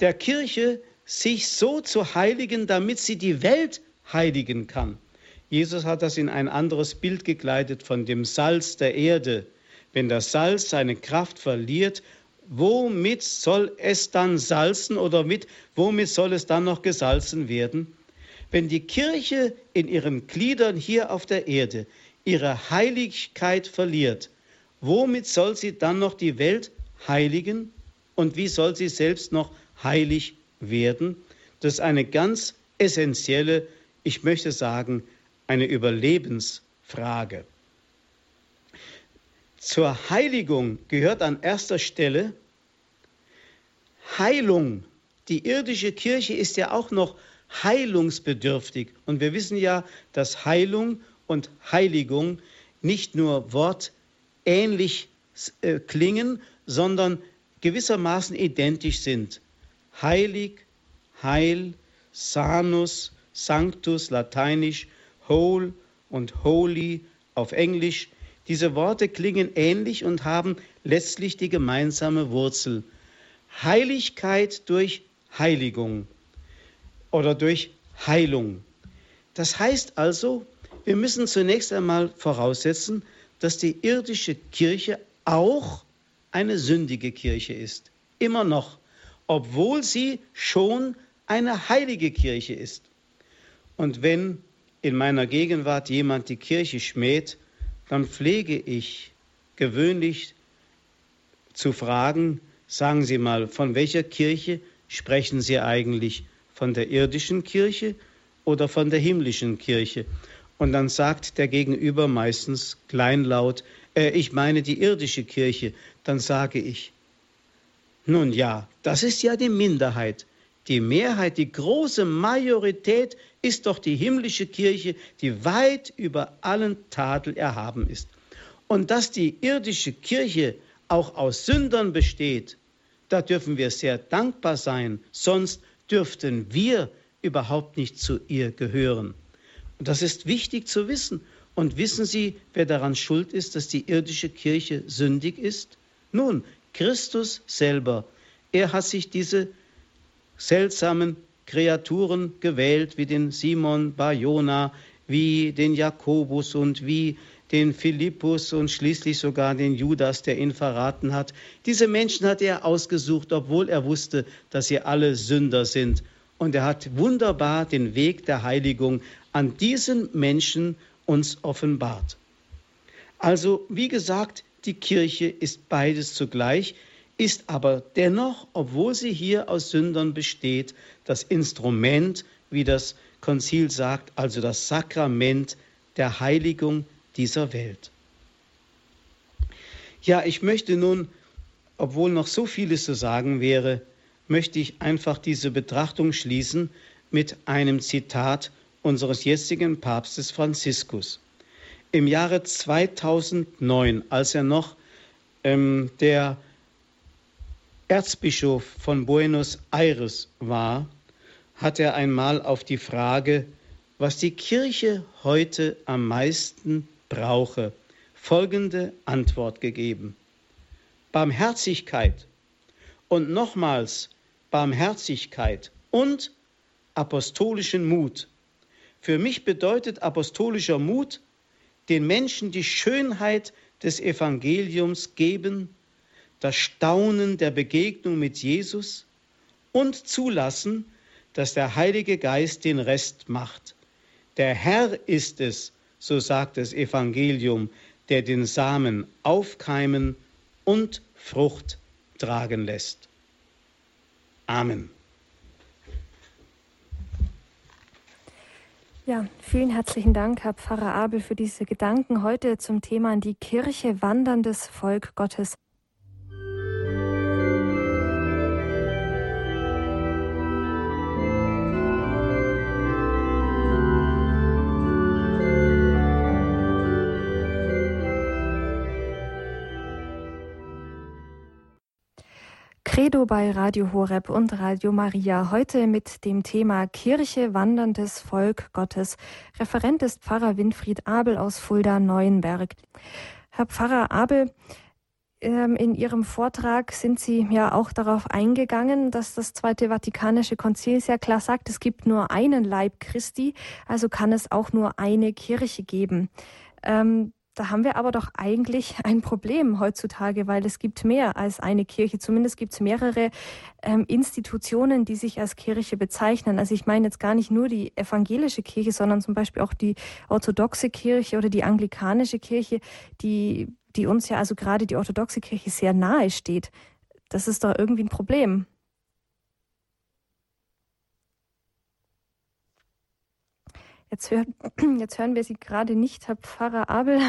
der Kirche, sich so zu heiligen, damit sie die Welt heiligen kann. Jesus hat das in ein anderes Bild gekleidet von dem Salz der Erde. Wenn das Salz seine Kraft verliert, womit soll es dann salzen oder mit womit soll es dann noch gesalzen werden? Wenn die Kirche in ihren Gliedern hier auf der Erde ihre Heiligkeit verliert, womit soll sie dann noch die Welt heiligen und wie soll sie selbst noch heilig werden. Das ist eine ganz essentielle, ich möchte sagen, eine Überlebensfrage. Zur Heiligung gehört an erster Stelle Heilung. Die irdische Kirche ist ja auch noch heilungsbedürftig. Und wir wissen ja, dass Heilung und Heiligung nicht nur wortähnlich äh, klingen, sondern gewissermaßen identisch sind heilig, heil, sanus, sanctus, lateinisch, whole und holy auf Englisch. Diese Worte klingen ähnlich und haben letztlich die gemeinsame Wurzel. Heiligkeit durch Heiligung oder durch Heilung. Das heißt also, wir müssen zunächst einmal voraussetzen, dass die irdische Kirche auch eine sündige Kirche ist. Immer noch, obwohl sie schon eine heilige Kirche ist. Und wenn in meiner Gegenwart jemand die Kirche schmäht, dann pflege ich gewöhnlich zu fragen, sagen Sie mal, von welcher Kirche sprechen Sie eigentlich? Von der irdischen Kirche oder von der himmlischen Kirche? Und dann sagt der Gegenüber meistens kleinlaut, äh, ich meine die irdische Kirche. Dann sage ich, nun ja, das ist ja die Minderheit. Die Mehrheit, die große Majorität ist doch die himmlische Kirche, die weit über allen Tadel erhaben ist. Und dass die irdische Kirche auch aus Sündern besteht, da dürfen wir sehr dankbar sein, sonst dürften wir überhaupt nicht zu ihr gehören. Und das ist wichtig zu wissen. Und wissen Sie, wer daran schuld ist, dass die irdische Kirche sündig ist? Nun, Christus selber. Er hat sich diese seltsamen Kreaturen gewählt, wie den Simon Barjona, wie den Jakobus und wie den Philippus und schließlich sogar den Judas, der ihn verraten hat. Diese Menschen hat er ausgesucht, obwohl er wusste, dass sie alle Sünder sind. Und er hat wunderbar den Weg der Heiligung an diesen Menschen uns offenbart. Also, wie gesagt, die Kirche ist beides zugleich, ist aber dennoch, obwohl sie hier aus Sündern besteht, das Instrument, wie das Konzil sagt, also das Sakrament der Heiligung dieser Welt. Ja, ich möchte nun, obwohl noch so vieles zu sagen wäre, möchte ich einfach diese Betrachtung schließen mit einem Zitat unseres jetzigen Papstes Franziskus. Im Jahre 2009, als er noch ähm, der Erzbischof von Buenos Aires war, hat er einmal auf die Frage, was die Kirche heute am meisten brauche, folgende Antwort gegeben. Barmherzigkeit und nochmals Barmherzigkeit und apostolischen Mut. Für mich bedeutet apostolischer Mut, den Menschen die Schönheit des Evangeliums geben, das Staunen der Begegnung mit Jesus und zulassen, dass der Heilige Geist den Rest macht. Der Herr ist es, so sagt das Evangelium, der den Samen aufkeimen und Frucht tragen lässt. Amen. Ja, vielen herzlichen Dank, Herr Pfarrer Abel, für diese Gedanken heute zum Thema in die Kirche wanderndes Volk Gottes. Credo bei Radio Horeb und Radio Maria. Heute mit dem Thema Kirche, wanderndes Volk Gottes. Referent ist Pfarrer Winfried Abel aus Fulda-Neuenberg. Herr Pfarrer Abel, ähm, in Ihrem Vortrag sind Sie ja auch darauf eingegangen, dass das Zweite Vatikanische Konzil sehr klar sagt, es gibt nur einen Leib Christi, also kann es auch nur eine Kirche geben. Ähm, da haben wir aber doch eigentlich ein Problem heutzutage, weil es gibt mehr als eine Kirche. Zumindest gibt es mehrere ähm, Institutionen, die sich als Kirche bezeichnen. Also ich meine jetzt gar nicht nur die evangelische Kirche, sondern zum Beispiel auch die orthodoxe Kirche oder die anglikanische Kirche, die, die uns ja also gerade die orthodoxe Kirche sehr nahe steht. Das ist doch irgendwie ein Problem. Jetzt, hör, jetzt hören wir Sie gerade nicht, Herr Pfarrer Abel.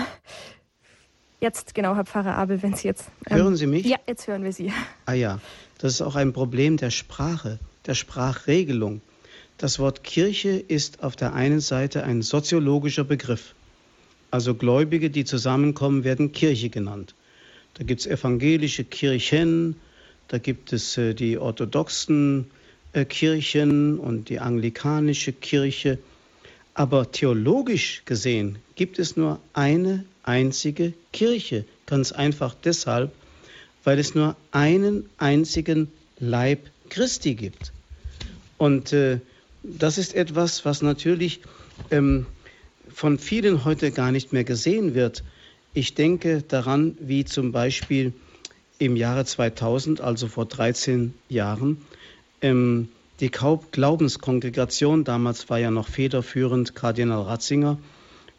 Jetzt, genau, Herr Pfarrer Abel, wenn Sie jetzt. Ähm, hören Sie mich? Ja, jetzt hören wir Sie. Ah ja, das ist auch ein Problem der Sprache, der Sprachregelung. Das Wort Kirche ist auf der einen Seite ein soziologischer Begriff. Also Gläubige, die zusammenkommen, werden Kirche genannt. Da gibt es evangelische Kirchen, da gibt es äh, die orthodoxen äh, Kirchen und die anglikanische Kirche. Aber theologisch gesehen gibt es nur eine einzige Kirche, ganz einfach deshalb, weil es nur einen einzigen Leib Christi gibt. Und äh, das ist etwas, was natürlich ähm, von vielen heute gar nicht mehr gesehen wird. Ich denke daran, wie zum Beispiel im Jahre 2000, also vor 13 Jahren, ähm, die Glaubenskongregation, damals war ja noch federführend Kardinal Ratzinger,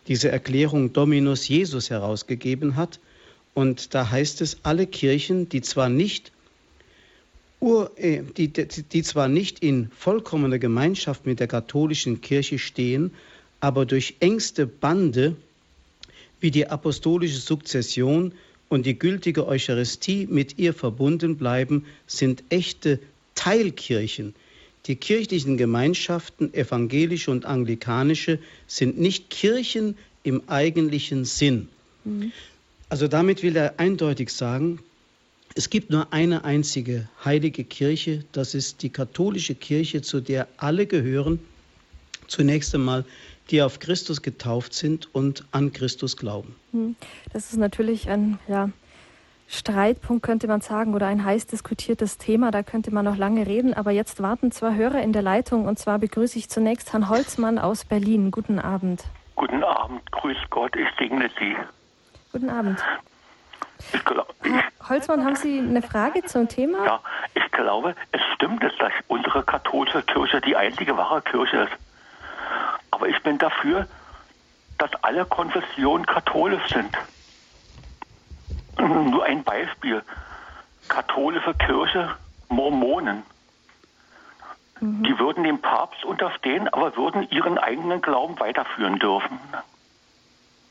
diese Erklärung Dominus Jesus herausgegeben hat. Und da heißt es, alle Kirchen, die zwar nicht Ur, äh, die, die, zwar nicht in vollkommener Gemeinschaft mit der katholischen Kirche stehen, aber durch engste Bande wie die apostolische Sukzession und die gültige Eucharistie mit ihr verbunden bleiben, sind echte Teilkirchen. Die kirchlichen Gemeinschaften, evangelische und anglikanische, sind nicht Kirchen im eigentlichen Sinn. Mhm. Also damit will er eindeutig sagen, es gibt nur eine einzige heilige Kirche, das ist die katholische Kirche, zu der alle gehören. Zunächst einmal die auf Christus getauft sind und an Christus glauben. Hm. Das ist natürlich ein ja, Streitpunkt, könnte man sagen, oder ein heiß diskutiertes Thema. Da könnte man noch lange reden. Aber jetzt warten zwei Hörer in der Leitung. Und zwar begrüße ich zunächst Herrn Holzmann aus Berlin. Guten Abend. Guten Abend. Grüß Gott. Ich segne Sie. Guten Abend. Herr Holzmann, haben Sie eine Frage zum Thema? Ja, ich glaube, es stimmt, dass unsere katholische Kirche die einzige wahre Kirche ist. Aber ich bin dafür, dass alle Konfessionen katholisch sind. Nur ein Beispiel. Katholische Kirche, Mormonen. Mhm. Die würden dem Papst unterstehen, aber würden ihren eigenen Glauben weiterführen dürfen.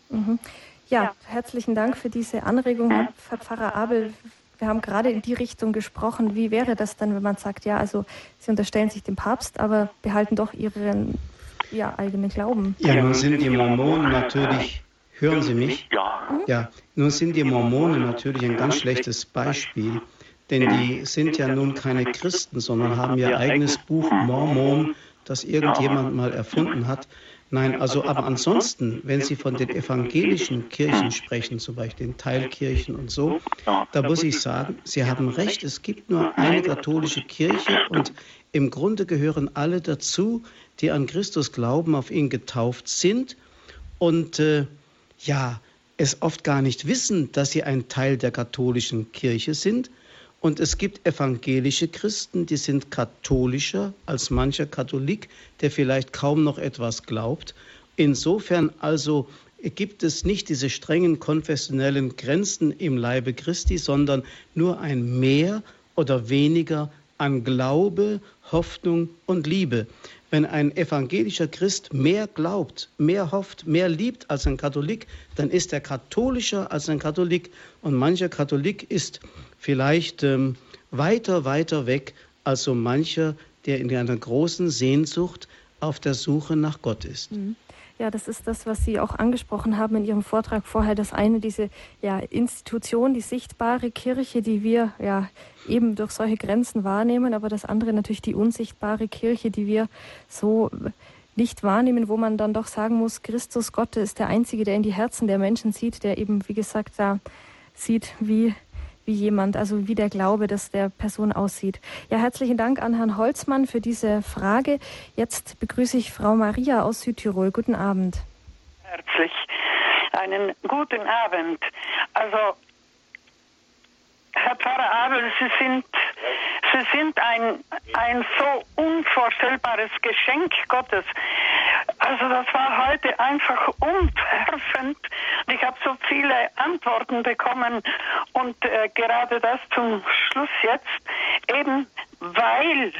Mhm. Ja, ja, herzlichen Dank für diese Anregung, mhm. Herr Pfarrer Abel. Wir haben gerade in die Richtung gesprochen. Wie wäre das dann, wenn man sagt, ja, also Sie unterstellen sich dem Papst, aber behalten doch Ihren ja, eigenen Glauben? Ja, nun sind die Mormonen natürlich, hören Sie mich? Ja. Ja, nun sind die Mormonen natürlich ein ganz schlechtes Beispiel, denn die sind ja nun keine Christen, sondern haben ihr eigenes Buch Mormon, das irgendjemand mal erfunden hat. Nein, also aber ansonsten, wenn Sie von den evangelischen Kirchen sprechen, zum Beispiel den Teilkirchen und so, da muss ich sagen, Sie haben recht, es gibt nur eine katholische Kirche und im Grunde gehören alle dazu, die an Christus glauben, auf ihn getauft sind. Und äh, ja, es oft gar nicht wissen, dass sie ein Teil der katholischen Kirche sind. Und es gibt evangelische Christen, die sind katholischer als mancher Katholik, der vielleicht kaum noch etwas glaubt. Insofern also gibt es nicht diese strengen konfessionellen Grenzen im Leibe Christi, sondern nur ein Mehr oder weniger an Glaube, Hoffnung und Liebe. Wenn ein evangelischer Christ mehr glaubt, mehr hofft, mehr liebt als ein Katholik, dann ist er katholischer als ein Katholik. Und mancher Katholik ist vielleicht ähm, weiter, weiter weg als so mancher, der in einer großen Sehnsucht auf der Suche nach Gott ist. Mhm. Ja, das ist das, was Sie auch angesprochen haben in Ihrem Vortrag vorher. Das eine, diese ja, Institution, die sichtbare Kirche, die wir ja eben durch solche Grenzen wahrnehmen, aber das andere natürlich die unsichtbare Kirche, die wir so nicht wahrnehmen, wo man dann doch sagen muss, Christus Gott ist der Einzige, der in die Herzen der Menschen sieht, der eben, wie gesagt, da sieht, wie wie jemand, also wie der Glaube, dass der Person aussieht. Ja, herzlichen Dank an Herrn Holzmann für diese Frage. Jetzt begrüße ich Frau Maria aus Südtirol. Guten Abend. Herzlich einen guten Abend. Also, Herr Pfarrer Abel, Sie sind Sie sind ein, ein so unvorstellbares Geschenk Gottes. Also das war heute einfach umwerfend. Ich habe so viele Antworten bekommen und äh, gerade das zum Schluss jetzt, eben weil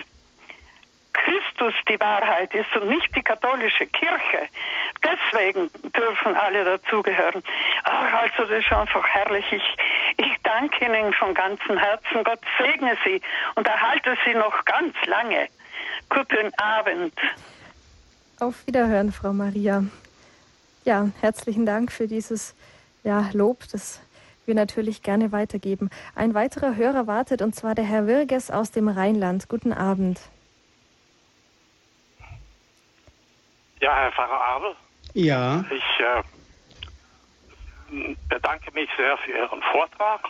Christus die Wahrheit ist und nicht die katholische Kirche. Deswegen dürfen alle dazugehören. Ach, also das ist einfach herrlich. Ich, ich danke Ihnen von ganzem Herzen. Gott segne Sie und erhalte Sie noch ganz lange. Guten Abend. Auf Wiederhören, Frau Maria. Ja, herzlichen Dank für dieses ja, Lob, das wir natürlich gerne weitergeben. Ein weiterer Hörer wartet, und zwar der Herr Wirges aus dem Rheinland. Guten Abend. Ja, Herr Pfarrer Abel. Ja. Ich äh, bedanke mich sehr für Ihren Vortrag.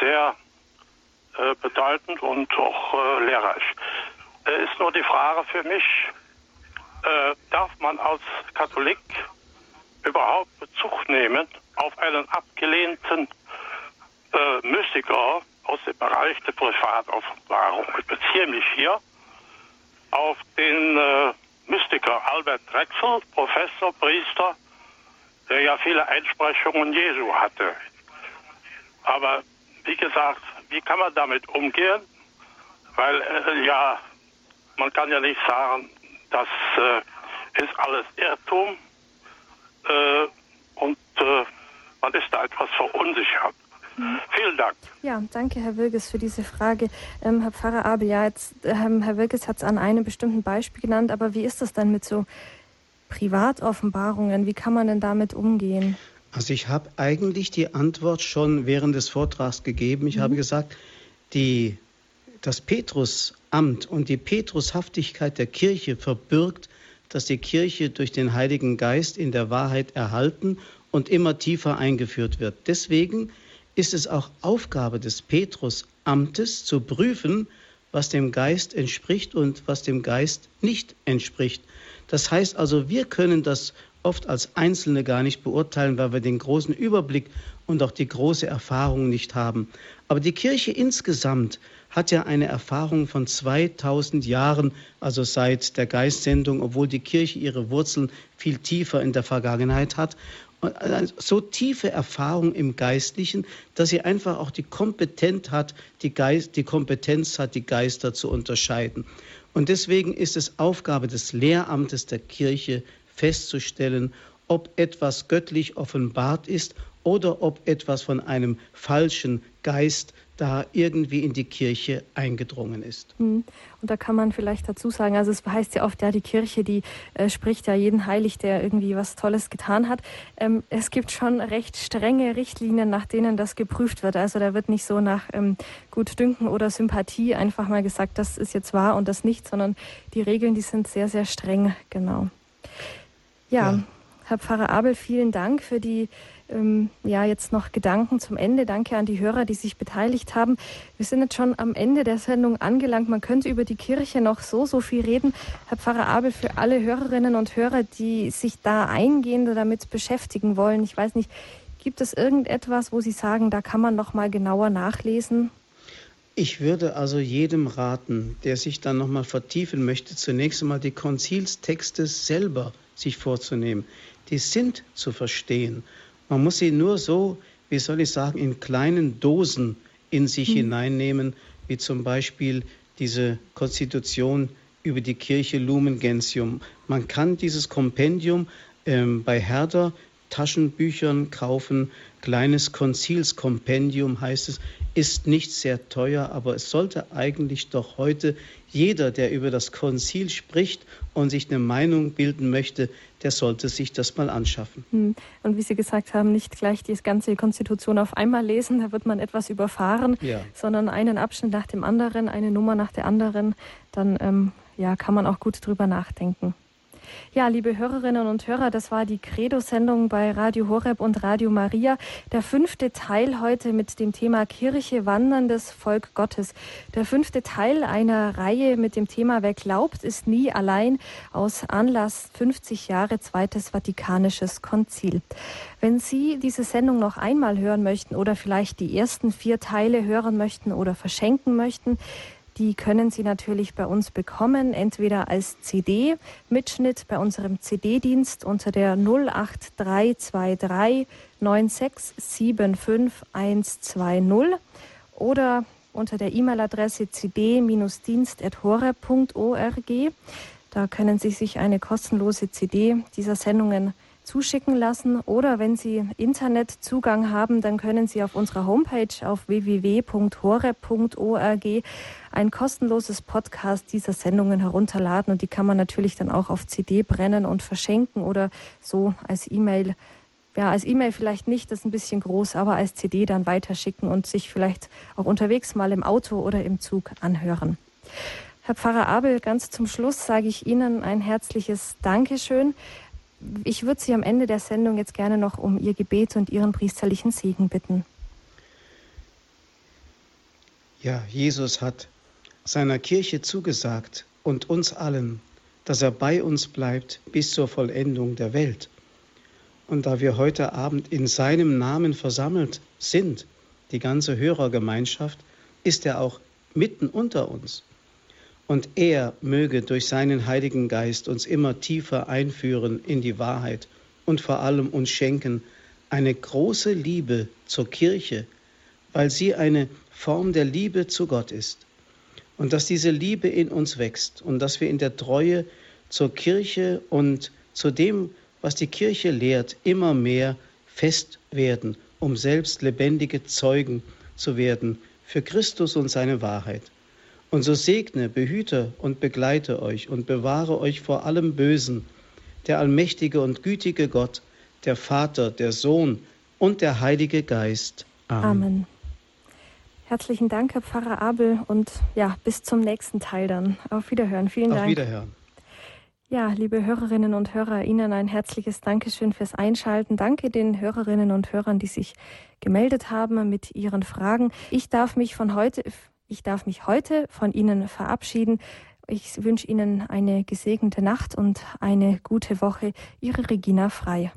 Sehr äh, bedeutend und auch äh, lehrreich. äh, ist nur die Frage für mich, äh, darf man als Katholik überhaupt Bezug nehmen auf einen abgelehnten äh, Mystiker aus dem Bereich der Privatoffenbarung? Ich beziehe mich hier auf den äh, Mystiker Albert Drechsel, Professor, Priester, der ja viele Einsprechungen Jesu hatte. Aber wie gesagt, wie kann man damit umgehen? Weil äh, ja, man kann ja nicht sagen, das äh, ist alles Irrtum äh, und äh, man ist da etwas verunsichert. Mhm. Vielen Dank. Ja, danke, Herr Wilges, für diese Frage. Ähm, Herr Pfarrer Abel, ja, jetzt, ähm, Herr Wilges hat es an einem bestimmten Beispiel genannt, aber wie ist das dann mit so Privatoffenbarungen? Wie kann man denn damit umgehen? Also ich habe eigentlich die Antwort schon während des Vortrags gegeben. Ich mhm. habe gesagt, die, das Petrusamt und die Petrushaftigkeit der Kirche verbirgt, dass die Kirche durch den Heiligen Geist in der Wahrheit erhalten und immer tiefer eingeführt wird. Deswegen ist es auch Aufgabe des Petrusamtes zu prüfen, was dem Geist entspricht und was dem Geist nicht entspricht. Das heißt also, wir können das oft als Einzelne gar nicht beurteilen, weil wir den großen Überblick und auch die große Erfahrung nicht haben. Aber die Kirche insgesamt hat ja eine Erfahrung von 2000 Jahren, also seit der Geistsendung, obwohl die Kirche ihre Wurzeln viel tiefer in der Vergangenheit hat. Und so tiefe Erfahrung im Geistlichen, dass sie einfach auch die Kompetenz hat, die, Geist, die Kompetenz hat, die Geister zu unterscheiden. Und deswegen ist es Aufgabe des Lehramtes der Kirche, festzustellen, ob etwas göttlich offenbart ist oder ob etwas von einem falschen Geist da irgendwie in die Kirche eingedrungen ist. Hm. Und da kann man vielleicht dazu sagen, also es heißt ja oft, ja, die Kirche, die äh, spricht ja jeden heilig, der irgendwie was Tolles getan hat. Ähm, es gibt schon recht strenge Richtlinien, nach denen das geprüft wird. Also da wird nicht so nach ähm, Gutdünken oder Sympathie einfach mal gesagt, das ist jetzt wahr und das nicht, sondern die Regeln, die sind sehr, sehr streng, genau. Ja, ja. Herr Pfarrer Abel, vielen Dank für die ähm, ja jetzt noch Gedanken zum Ende. Danke an die Hörer, die sich beteiligt haben. Wir sind jetzt schon am Ende der Sendung angelangt. Man könnte über die Kirche noch so, so viel reden. Herr Pfarrer Abel, für alle Hörerinnen und Hörer, die sich da eingehend damit beschäftigen wollen, ich weiß nicht, gibt es irgendetwas, wo Sie sagen, da kann man noch mal genauer nachlesen? Ich würde also jedem raten, der sich dann noch mal vertiefen möchte, zunächst einmal die Konzilstexte selber sich vorzunehmen. Die sind zu verstehen. Man muss sie nur so, wie soll ich sagen, in kleinen Dosen in sich mhm. hineinnehmen, wie zum Beispiel diese Konstitution über die Kirche Lumen Gentium. Man kann dieses Kompendium ähm, bei Herder Taschenbüchern kaufen. Kleines Konzilskompendium heißt es, ist nicht sehr teuer, aber es sollte eigentlich doch heute jeder, der über das Konzil spricht und sich eine Meinung bilden möchte, der sollte sich das mal anschaffen. Hm. Und wie Sie gesagt haben, nicht gleich die ganze Konstitution auf einmal lesen, da wird man etwas überfahren, ja. sondern einen Abschnitt nach dem anderen, eine Nummer nach der anderen, dann ähm, ja, kann man auch gut drüber nachdenken. Ja, liebe Hörerinnen und Hörer, das war die Credo-Sendung bei Radio Horeb und Radio Maria. Der fünfte Teil heute mit dem Thema Kirche, wanderndes Volk Gottes. Der fünfte Teil einer Reihe mit dem Thema Wer glaubt, ist nie allein aus Anlass 50 Jahre Zweites Vatikanisches Konzil. Wenn Sie diese Sendung noch einmal hören möchten oder vielleicht die ersten vier Teile hören möchten oder verschenken möchten, die können Sie natürlich bei uns bekommen, entweder als CD-Mitschnitt bei unserem CD-Dienst unter der 08323 9675120 oder unter der E-Mail-Adresse cd-dienst.hore.org. Da können Sie sich eine kostenlose CD dieser Sendungen zuschicken lassen oder wenn Sie Internetzugang haben, dann können Sie auf unserer Homepage auf www.hore.org ein kostenloses Podcast dieser Sendungen herunterladen und die kann man natürlich dann auch auf CD brennen und verschenken oder so als E-Mail. Ja, als E-Mail vielleicht nicht, das ist ein bisschen groß, aber als CD dann weiterschicken und sich vielleicht auch unterwegs mal im Auto oder im Zug anhören. Herr Pfarrer Abel, ganz zum Schluss sage ich Ihnen ein herzliches Dankeschön. Ich würde Sie am Ende der Sendung jetzt gerne noch um Ihr Gebet und Ihren priesterlichen Segen bitten. Ja, Jesus hat seiner Kirche zugesagt und uns allen, dass er bei uns bleibt bis zur Vollendung der Welt. Und da wir heute Abend in seinem Namen versammelt sind, die ganze Hörergemeinschaft, ist er auch mitten unter uns. Und er möge durch seinen Heiligen Geist uns immer tiefer einführen in die Wahrheit und vor allem uns schenken eine große Liebe zur Kirche, weil sie eine Form der Liebe zu Gott ist. Und dass diese Liebe in uns wächst und dass wir in der Treue zur Kirche und zu dem, was die Kirche lehrt, immer mehr fest werden, um selbst lebendige Zeugen zu werden für Christus und seine Wahrheit. Und so segne, behüte und begleite euch und bewahre euch vor allem Bösen, der allmächtige und gütige Gott, der Vater, der Sohn und der Heilige Geist. Amen. Amen. Herzlichen Dank, Herr Pfarrer Abel, und ja, bis zum nächsten Teil dann. Auf Wiederhören. Vielen Dank. Auf Wiederhören. Ja, liebe Hörerinnen und Hörer, Ihnen ein herzliches Dankeschön fürs Einschalten. Danke den Hörerinnen und Hörern, die sich gemeldet haben mit ihren Fragen. Ich darf mich von heute, ich darf mich heute von Ihnen verabschieden. Ich wünsche Ihnen eine gesegnete Nacht und eine gute Woche. Ihre Regina Frei.